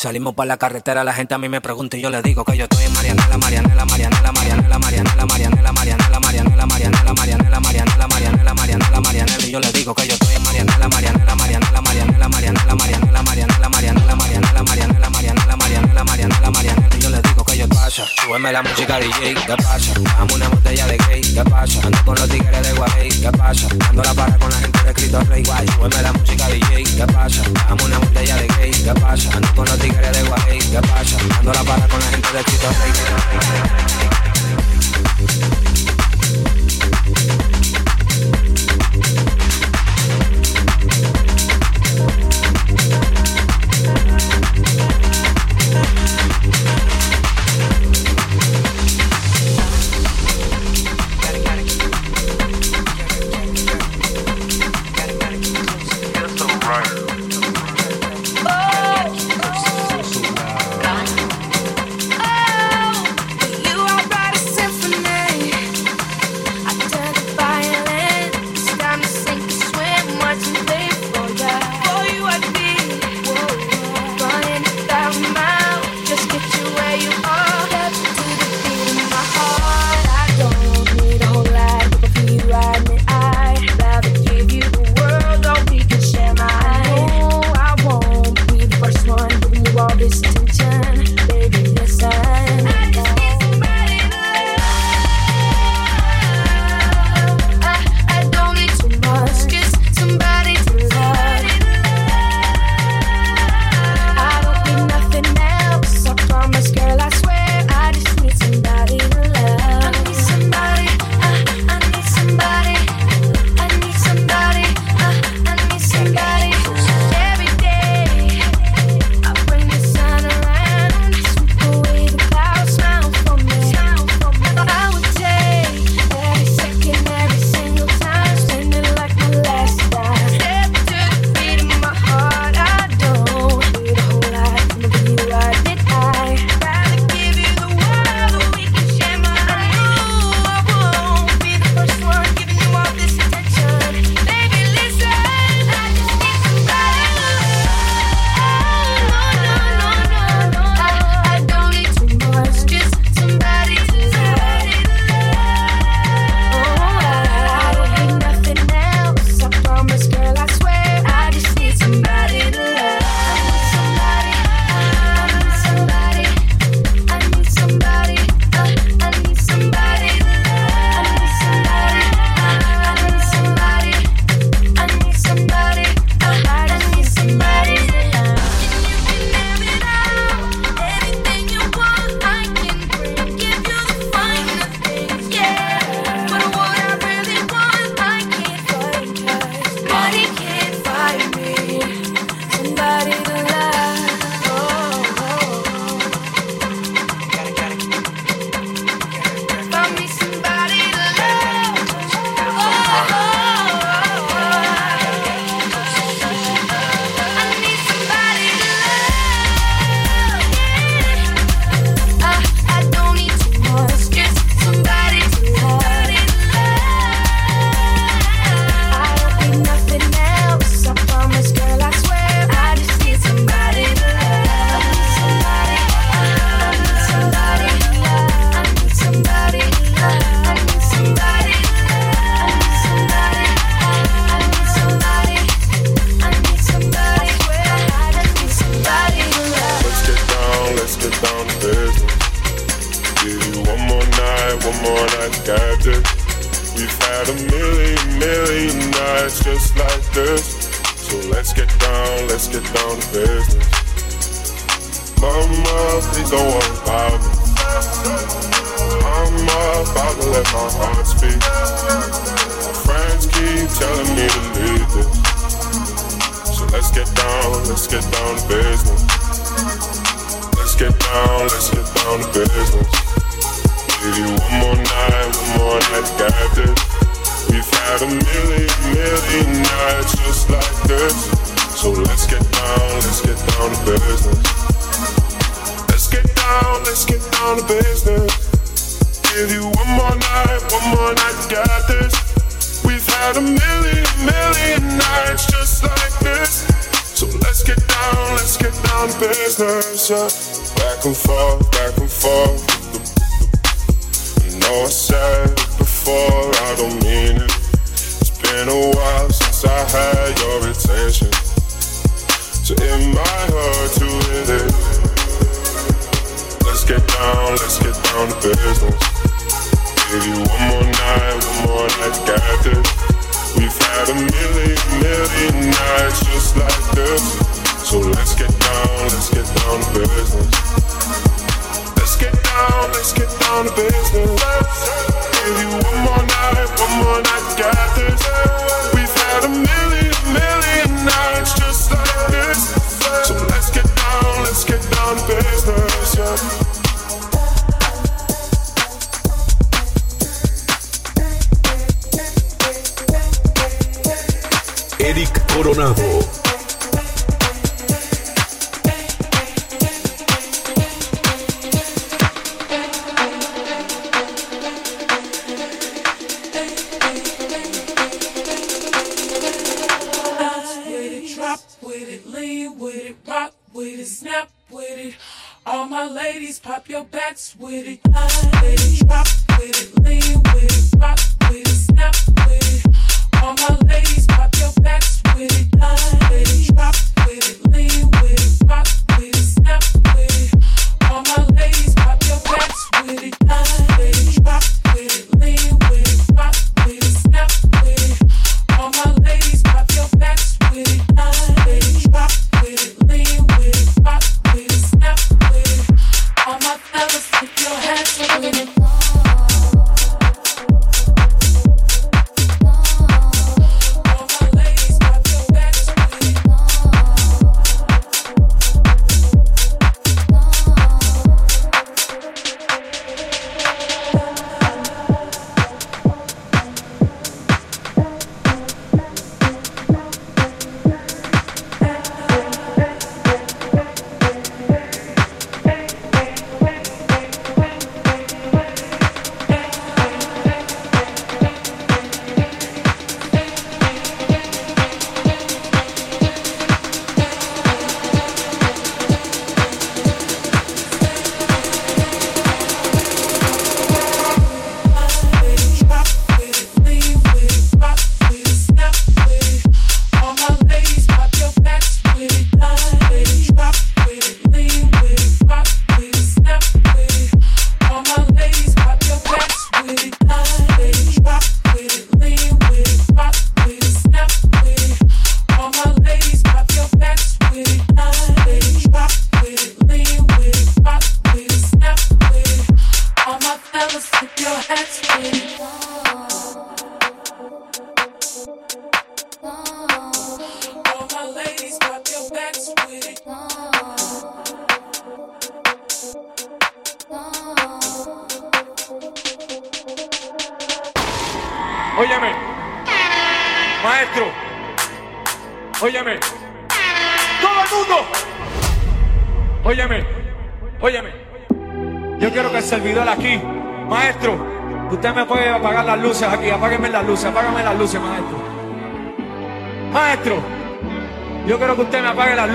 Salimos para la carretera, la gente a mí me pregunta y yo le digo que yo estoy en Marianela, Marianela, Marianela, Marianela, Marianela, Marianela, Marianela, Marianela, Marianela, Marianela, Marianela, Marianela, Marianela, Marianela, y yo le digo que yo estoy en Marianela, Marianela, Marianela, Marianela, Marianela, Marianela, Marianela, Marianela, Marianela, Marianela, Marianela, Marianela, Marianela, Marianela, yo le digo yo pasa, súbeme la música DJ, ¿qué pasa? Dame una botella de gay, ¿qué pasa? Ando con los tigres de Guay, ¿qué pasa? Ando la para con la gente de Cristo Rey, guay, súbeme la música DJ, ¿qué pasa? Dame una botella de gay, ¿qué pasa? Ando con los tigres de Guay, ¿qué pasa? Ando la para con la gente de Cristo Rey.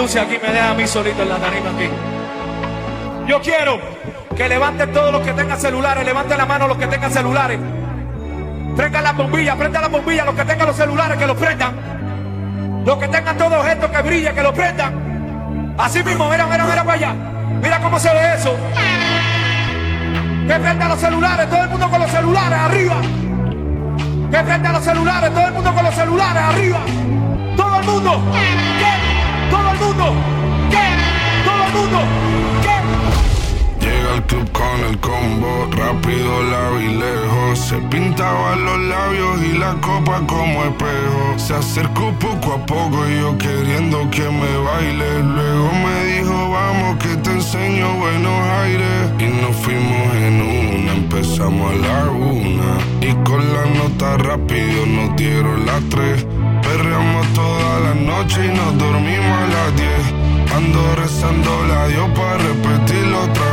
luces aquí, me deja a mí solito en la tarima aquí. Yo quiero que levanten todos los que tengan celulares, levanten la mano los que tengan celulares. Prendan las bombillas, prendan las bombillas, los que tengan los celulares, que los prendan. Los que tengan todos estos que brilla, que los prendan. Así mismo, mira, mira, mira para allá. Mira cómo se ve eso. Que prendan los celulares, todo el mundo con los celulares arriba. Que prendan los celulares, todo el mundo con los celulares arriba. Todo el mundo. Mundo. ¿Qué? Todo el mundo. ¿Qué? Llega el club con el combo, rápido la vi lejos. Se pintaban los labios y la copa como espejo. Se acercó poco a poco y yo queriendo que me baile. Luego me dijo, vamos que te enseño buenos aires. Y nos fuimos en una, empezamos a la una. Y con la nota rápido nos dieron las tres. Toda la noche y nos dormimos a las diez. Ando rezando la Dios para repetirlo otra.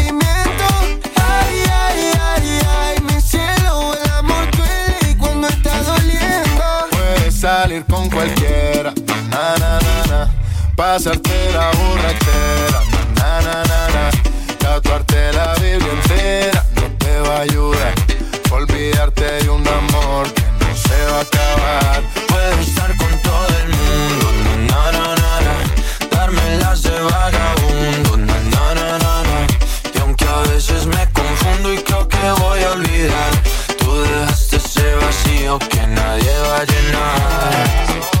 Salir con cualquiera, na na na na. Pasarte la borrachera, na na na na. Tatuarte la Biblia entera no te va a ayudar. Olvidarte de un amor que no se va a acabar. Puedo estar con todo el mundo, na na na na. Darme las de vagabundo, na na na na na. Y aunque a veces me confundo y creo que voy a olvidar, tú dejaste vacío que nadie va a llenar.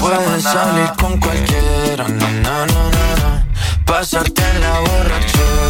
Puedes salir con cualquiera, na, na, na, na, Pasarte en la borrachera,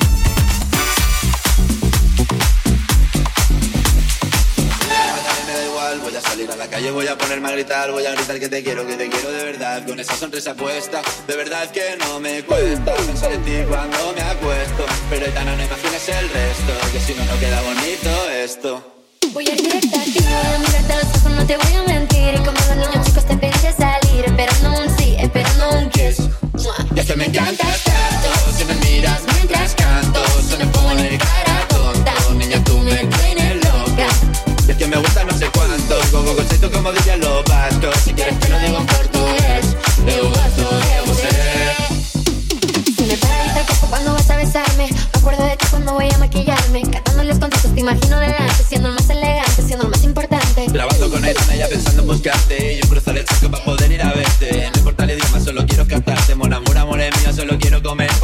Voy a salir a la calle, voy a ponerme a gritar, voy a gritar que te quiero, que te quiero de verdad, con esa sonrisa puesta, de verdad que no me cuesta pensar en ti cuando me acuesto, pero Etana no imagines el resto, que si no no queda bonito esto. Voy a directa a ti, mirarte a los ojos, no te voy a mentir, y como los niños chicos te pedí salir, esperando un sí, esperando un kiss. Y es que me encantas tanto, si me miras mientras canto, se me pone cara no sé cuánto, como concepto como diría los vascos, si quieres que lo digo en portugués, eu gosto de você. Me paraliza el cuando vas a besarme, me acuerdo de ti cuando voy a maquillarme, cantando los conciertos te imagino delante, siendo el más elegante, siendo el más importante. Grabando con ella, ella pensando en buscarte, y yo cruzar el charco para poder ir a verte. No importa el idioma, solo quiero cantarte, mon amor, amor es mío, solo quiero comerte.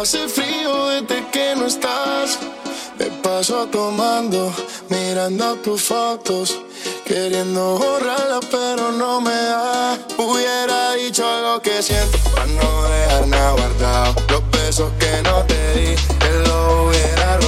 Hace frío desde que no estás. Me paso tomando, mirando tus fotos, queriendo borrarla pero no me da. Hubiera dicho lo que siento para no dejar nada guardado. Los besos que no te di, él lo hubiera robado.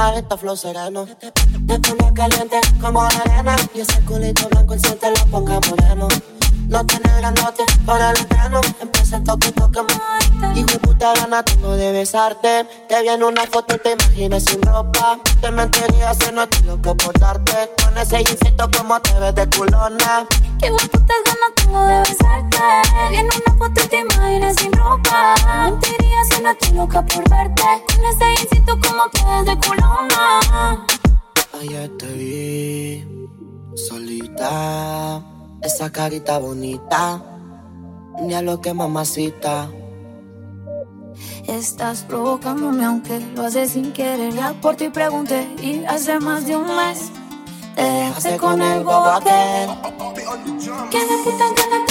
baja esta flow sereno. Te pone caliente como la arena. Y ese culito blanco enciende la boca moreno. No tiene grandote para el grano. Empieza el toque, toque. Hijo de puta gana tengo de besarte. Te vi en una foto y te imaginas sin ropa. Te mentiría si no estoy loco por darte. Con ese instinto como te ves de culona. Qué guaputa nena, estoy loca por verte. Con ese instinto como que de culona. Ayer te vi solita, esa carita bonita, ni a lo que mamacita. Estás provocándome aunque lo haces sin querer Ya por ti pregunté y hace más de un mes Te dejaste con el bobo aquel Que me putan que me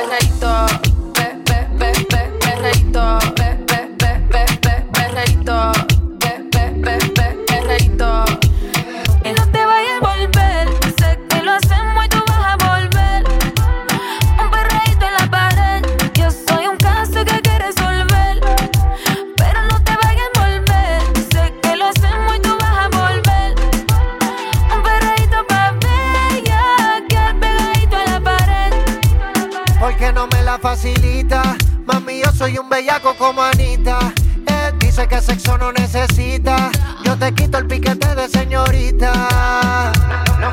Mami, yo soy un bellaco como Anita. Él dice que sexo no necesita. Yo te quito el piquete de señorita.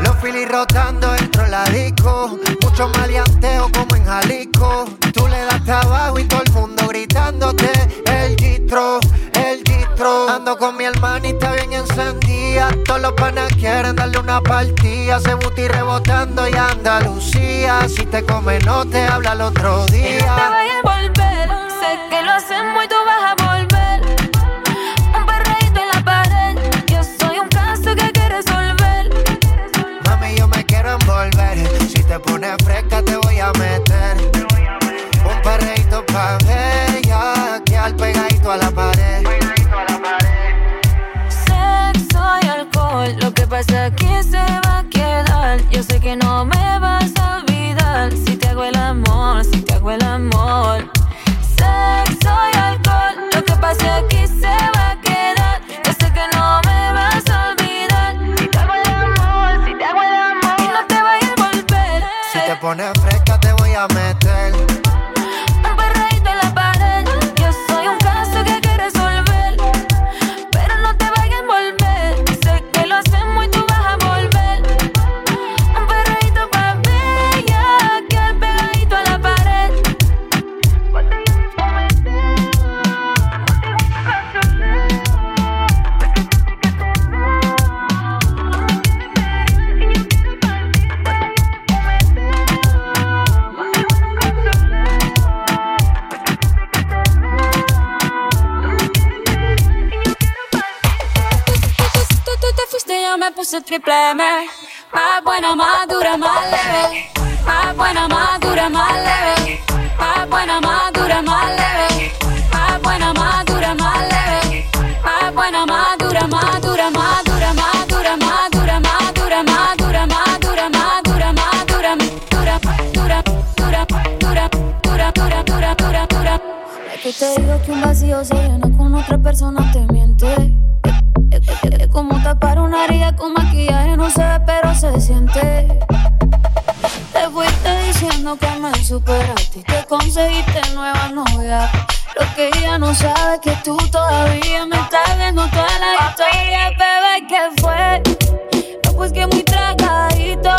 Los filis rotando dentro la disco. Mucho maleanteo como en Jalisco. Tú le das trabajo y todo el mundo gritándote. El gistro, el gistro. Ando con mi hermanita bien en los panas quieren darle una partida. Se buti rebotando y Andalucía. Si te come, no te habla el otro día. pone fresco. su triple M. Más buena, más dura, más leve. Más buena, más dura, más leve. Más buena, más dura, más leve. Más buena, más dura, más leve. Más buena, más dura, más dura, más dura, más dura, más dura, más dura, más dura, más dura, más dura, más dura, dura, dura, dura, dura, dura, dura, dura, dura, dura. que te digo que un vacío se llena con otra persona te miente tapar una herida con maquillaje no se ve, pero se siente. Te fuiste diciendo que me superaste y que conseguiste nueva novia. Lo que ella no sabe es que tú todavía me estás viendo toda la historia, bebé, que fue. No, pues que muy tragadito.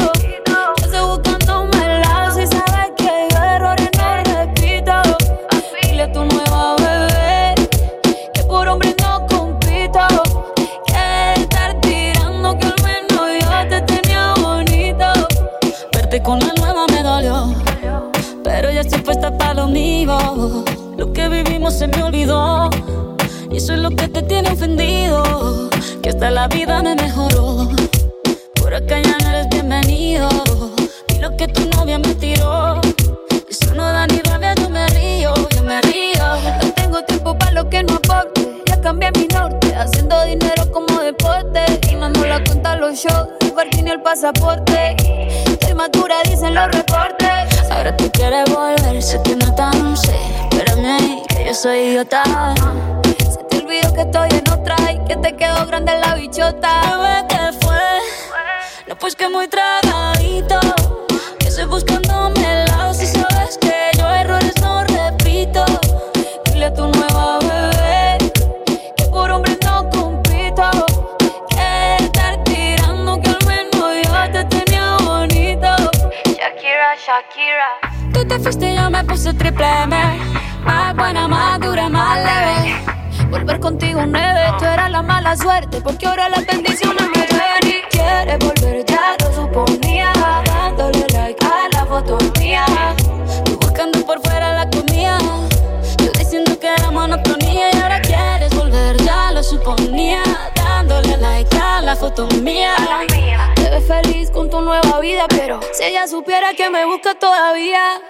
ella supiera que me busca todavía.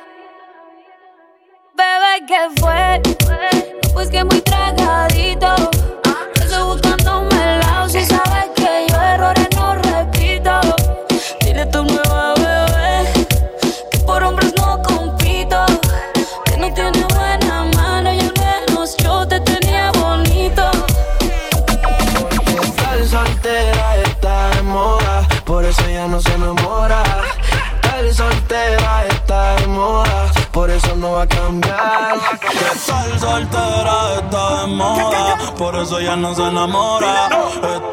ya no se enamora.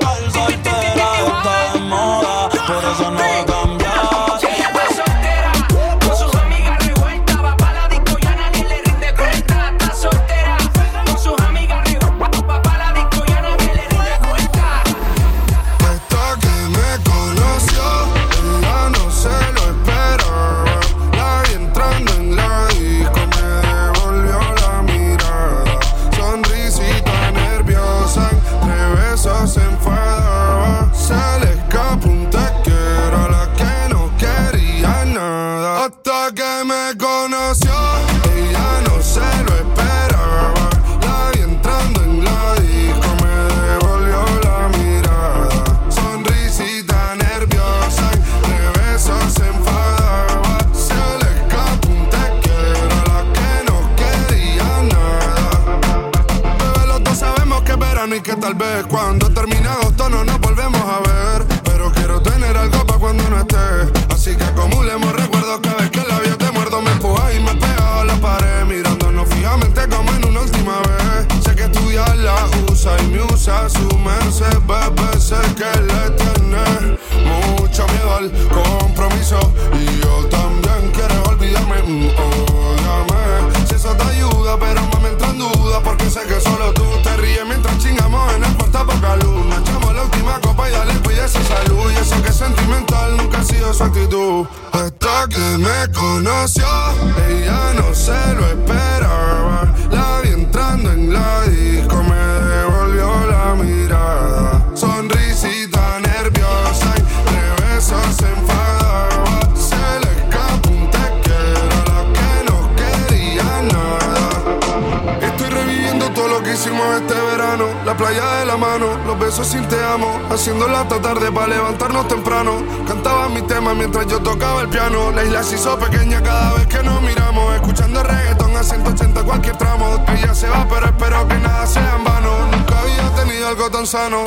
la isla se hizo pequeña cada vez que nos miramos. Escuchando reggaetón a 180 cualquier tramo. Ella se va, pero espero que nada sea en vano. Nunca había tenido algo tan sano.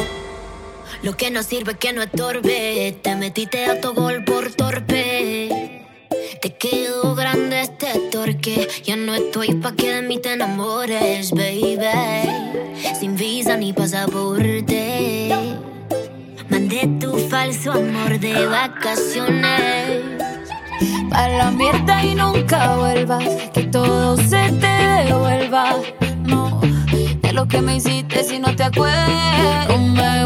Lo que no sirve es que no estorbe. Te metiste a tu gol por torpe. Te quedó grande este torque. Ya no estoy pa' que de mí te enamores, baby. Sin visa ni pasaporte. Mandé tu falso amor de vacaciones para la mierda y nunca vuelvas, que todo se te devuelva, no, de lo que me hiciste si no te acuerdas, no me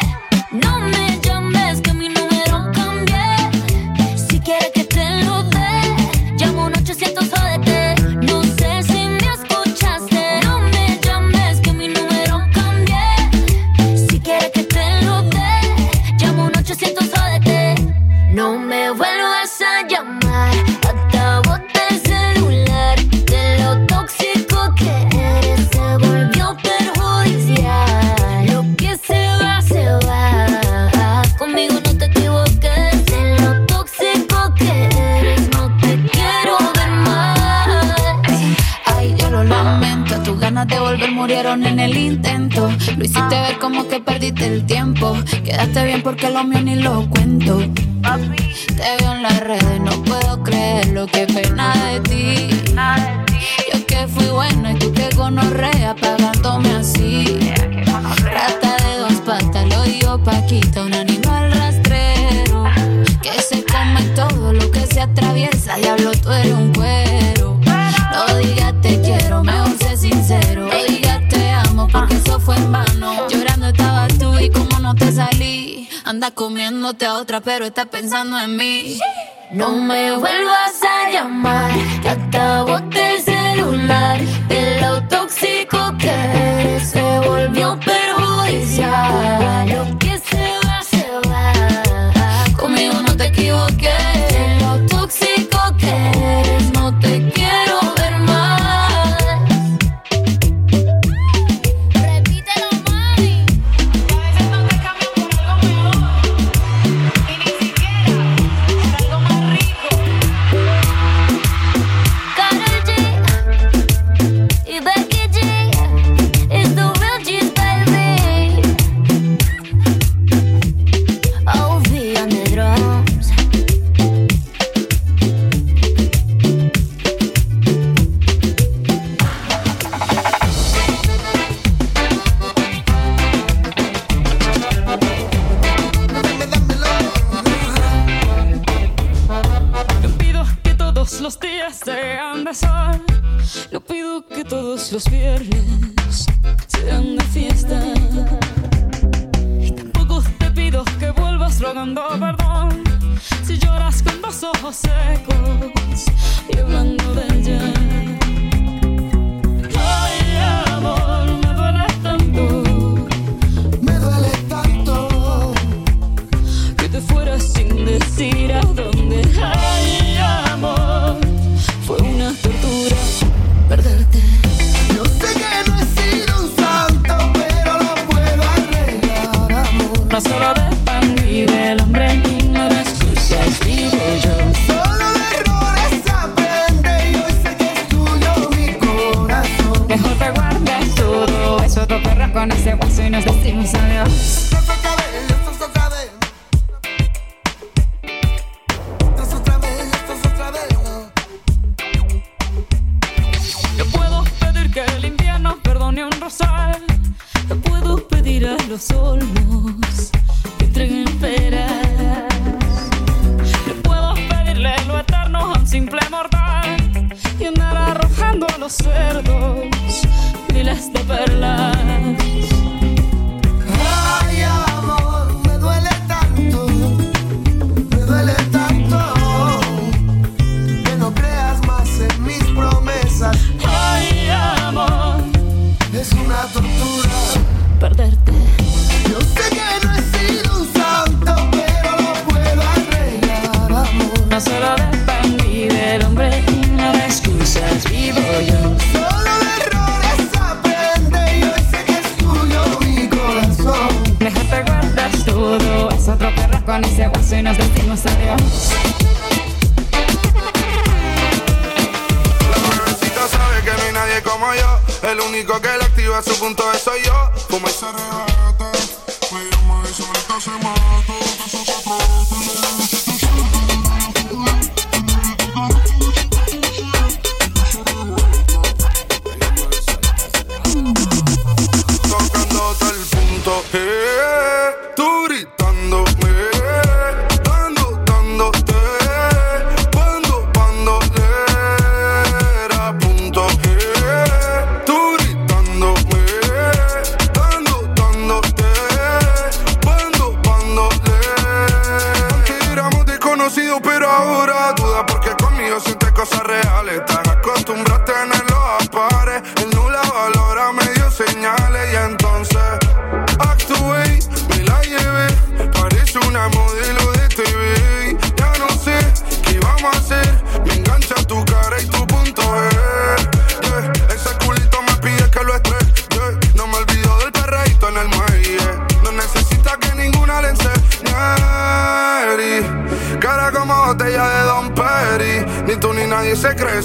como que perdiste el tiempo. Quedaste bien porque lo mío ni lo cuento. Te veo en las redes, no puedo creer lo que pena de ti. Nada de ti. Yo que fui bueno y tú que gonorrea pagándome así. Rata de dos patas, lo digo Paquita, un animal rastrero. Que se come todo lo que se atraviesa. Diablo, tú eres un comiéndote a otra, pero está pensando en mí. No me vuelvas a llamar, que acabo de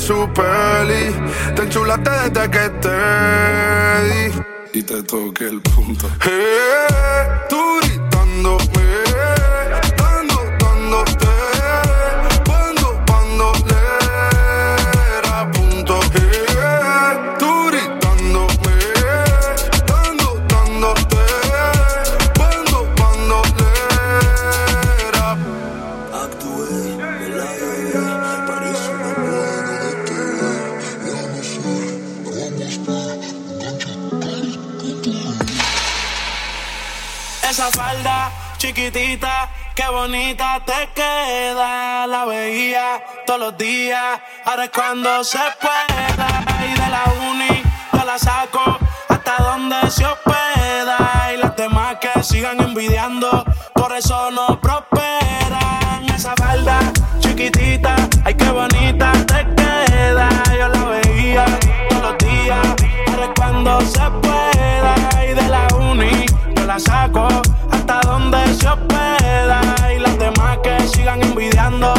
su peli. Te enchulaste desde que te di. Y te toqué el punto. Eh, los días, ahora es cuando se pueda. Y de la uni yo la saco hasta donde se hospeda. Y las demás que sigan envidiando, por eso no prosperan. Esa falda chiquitita, ay qué bonita te queda. Yo la veía todos los días, ahora es cuando se pueda. Y de la uni yo la saco hasta donde se hospeda. Y las demás que sigan envidiando,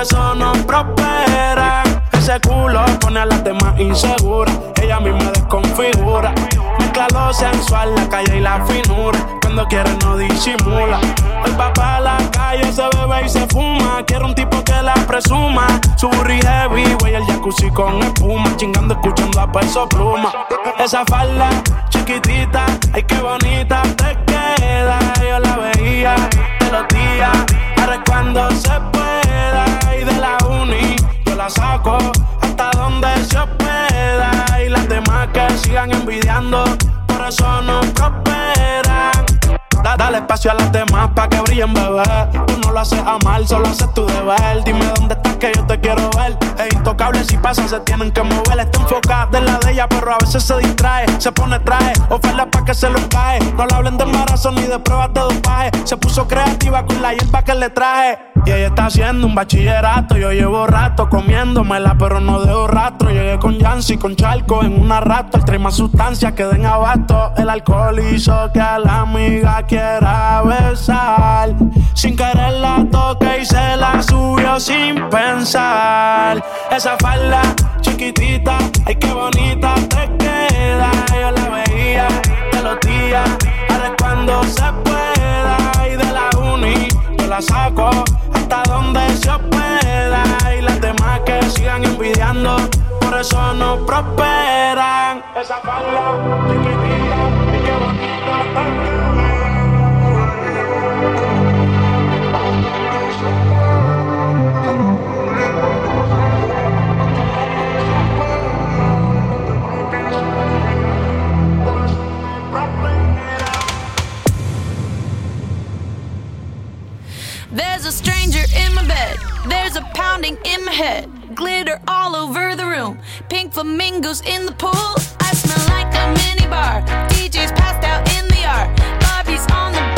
eso no prosperan. Ese culo pone a las demás inseguras. Ella misma desconfigura. Mezcla lo sensual, la calle y la finura. Cuando quiere no disimula. El papá a la calle se bebe y se fuma. Quiero un tipo que la presuma. Su burri heavy, güey, el jacuzzi con espuma. Chingando, escuchando a peso pluma. Esa falda chiquitita, ay qué bonita te queda. Yo la veía los días, ahora cuando se pueda. Y de la uni yo la saco hasta donde se hospeda. Y las demás que sigan envidiando, por eso no prosperan. Da- Dale espacio a las demás pa' que brillen, bebé. Tú no lo haces a mal, solo haces tu deber. Dime dónde estás que yo te quiero ver. Es intocable si pasa, se tienen que mover. Está enfocada en la de ella, pero a veces se distrae. Se pone traje, oferta pa' que se lo cae. No le hablen de embarazo ni de pruebas de dopaje. Se puso creativa con la hierba que le traje. Y ella está haciendo un bachillerato. Yo llevo rato comiéndomela, pero no dejo rastro. Llegué con Yancy, con Charco en una rato. Trae más sustancias que den abasto. El alcohol hizo que a la amiga quiera besar. Sin querer la toque y se la subió sin pensar. Esa falda chiquitita, ay qué bonita te queda. Yo la veía de los días la saco hasta donde se pueda. Y las demás que sigan envidiando, por eso no prosperan. Esa falda chiquitita y qué bonita There's a stranger in my bed. There's a pounding in my head. Glitter all over the room. Pink flamingos in the pool. I smell like a mini bar. DJ's passed out in the yard. Bobby's on the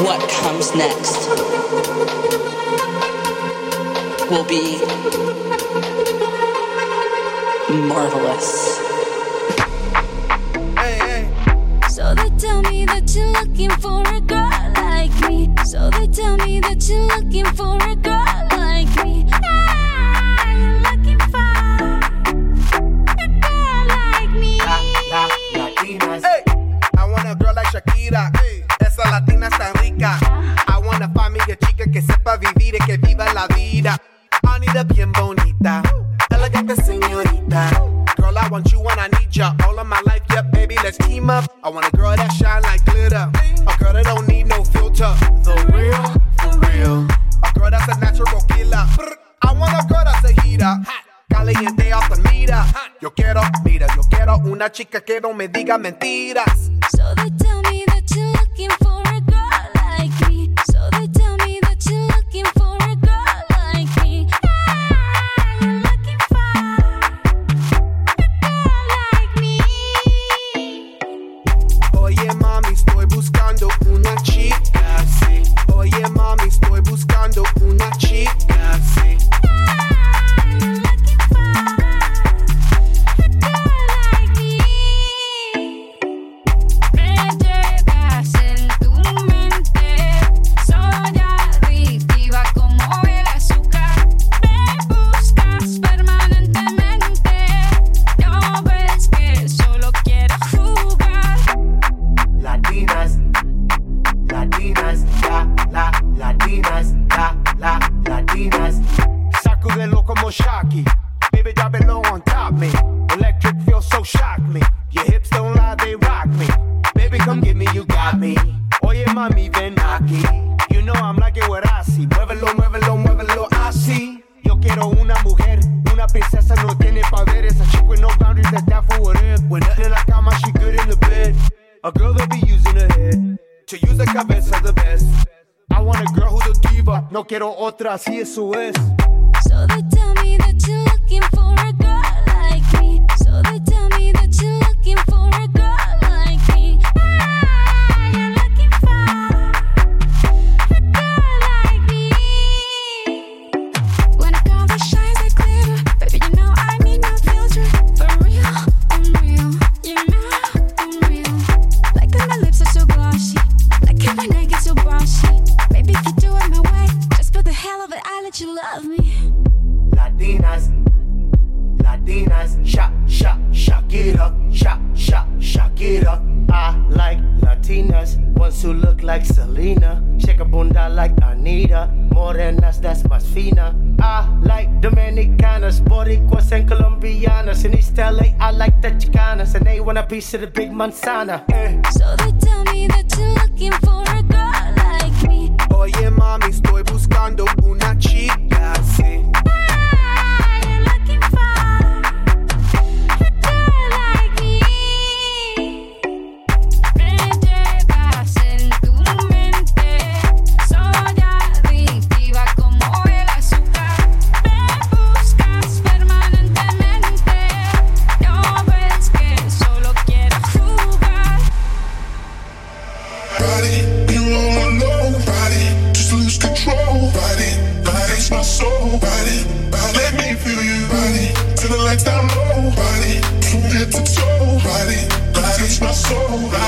what comes next will be marvelous. Hey, hey. So they tell me that you're looking for a girl like me. So they tell me that you're looking for a girl. digas mentiras. Montana. like low, body from head to toe, body, body, touch my soul. Body.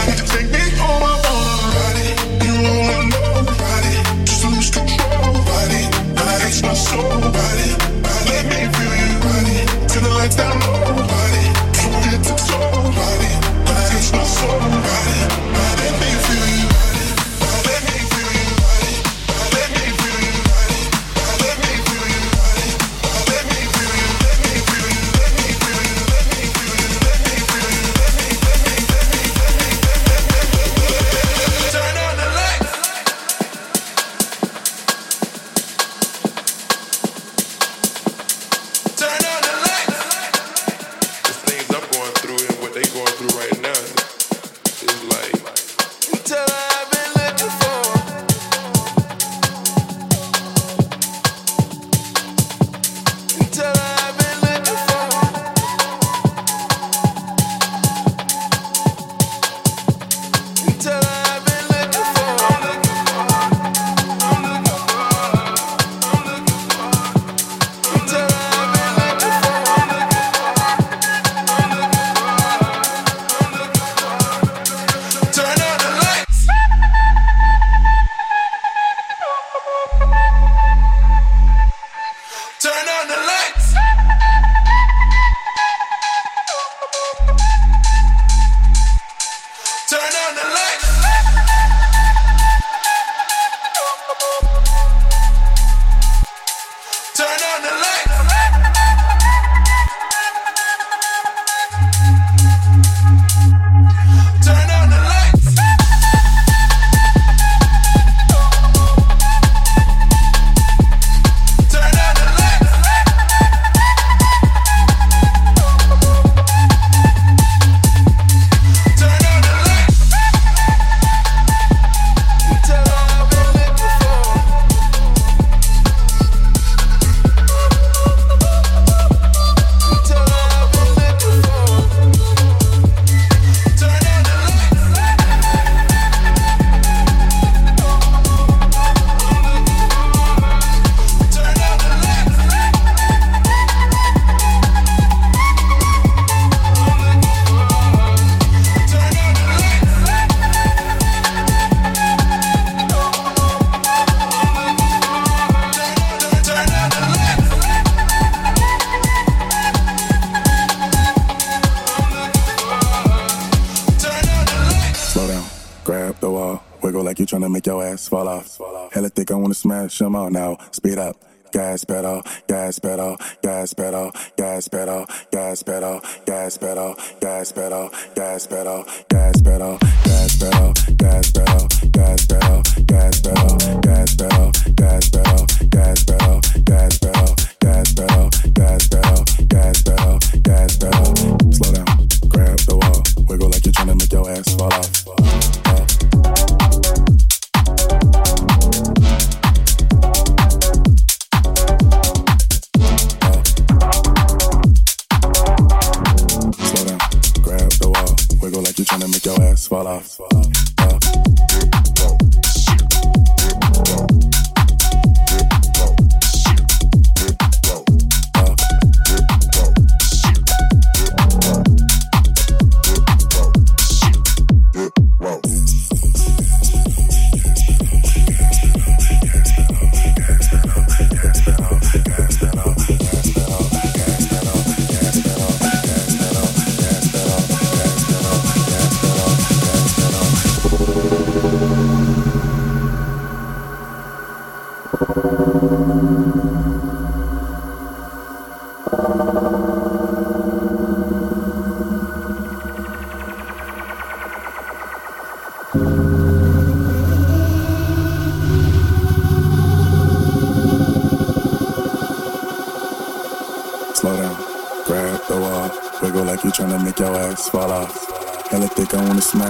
make your ass fall off.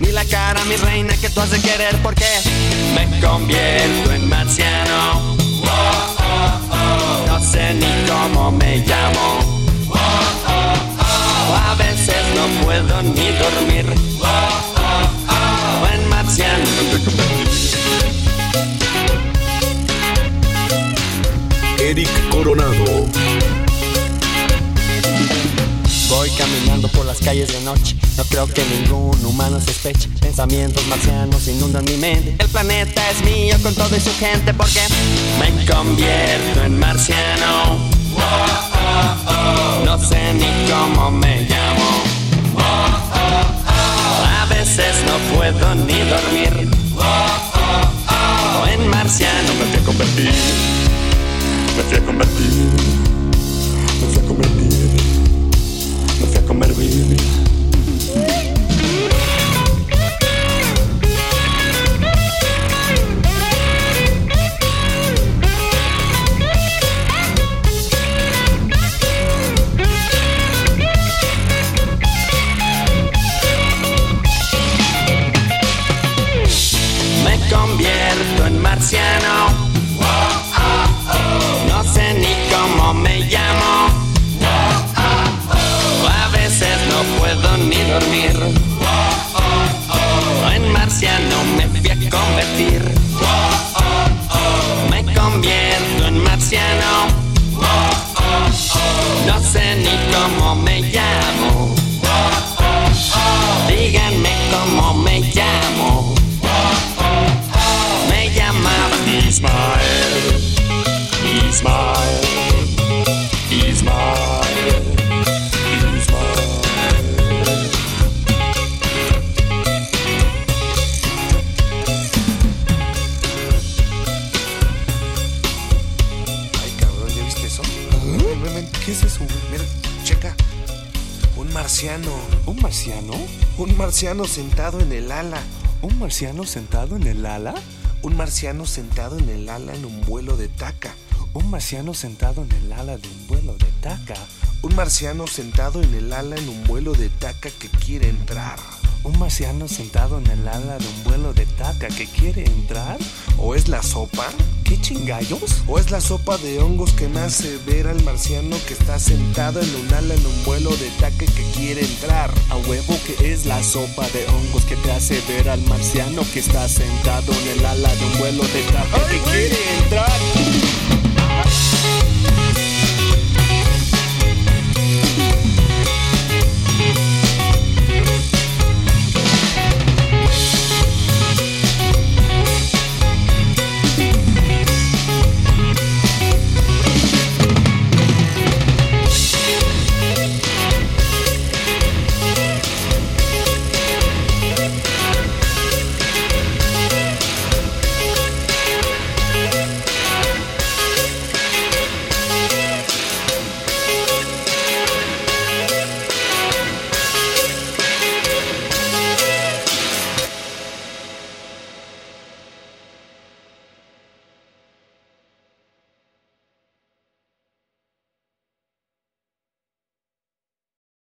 ni la cara, mi reina, que tú has de querer, porque me convierto en marciano. No sé ni cómo me llamo. A veces no puedo ni dormir. En marciano. Eric Coronado. Voy caminando por las calles de noche. No creo que ningún humano sospeche. Pensamientos marcianos inundan mi mente. El planeta es mío con todo y su gente porque me convierto en marciano. No sé ni cómo me llamo. A veces no puedo ni dormir. En marciano me fui a convertir. Me fui a convertir. Me fui a convertir. Me fui a convertir. Me marciano sentado en el ala. ¿Un marciano sentado en el ala? Un marciano sentado en el ala en un vuelo de taca. ¿Un marciano sentado en el ala de un vuelo de taca? Un marciano sentado en el ala en un vuelo de taca que quiere entrar. ¿Un marciano sentado en el ala de un vuelo de taca que quiere entrar? ¿O es la sopa? ¿Qué chingallos? ¿O es la sopa de hongos que me hace ver al marciano que está sentado en un ala en un vuelo de taca que quiere entrar? A huevo que es la sopa de hongos que te hace ver al marciano que está sentado en el ala de un vuelo de taca que quiere entrar.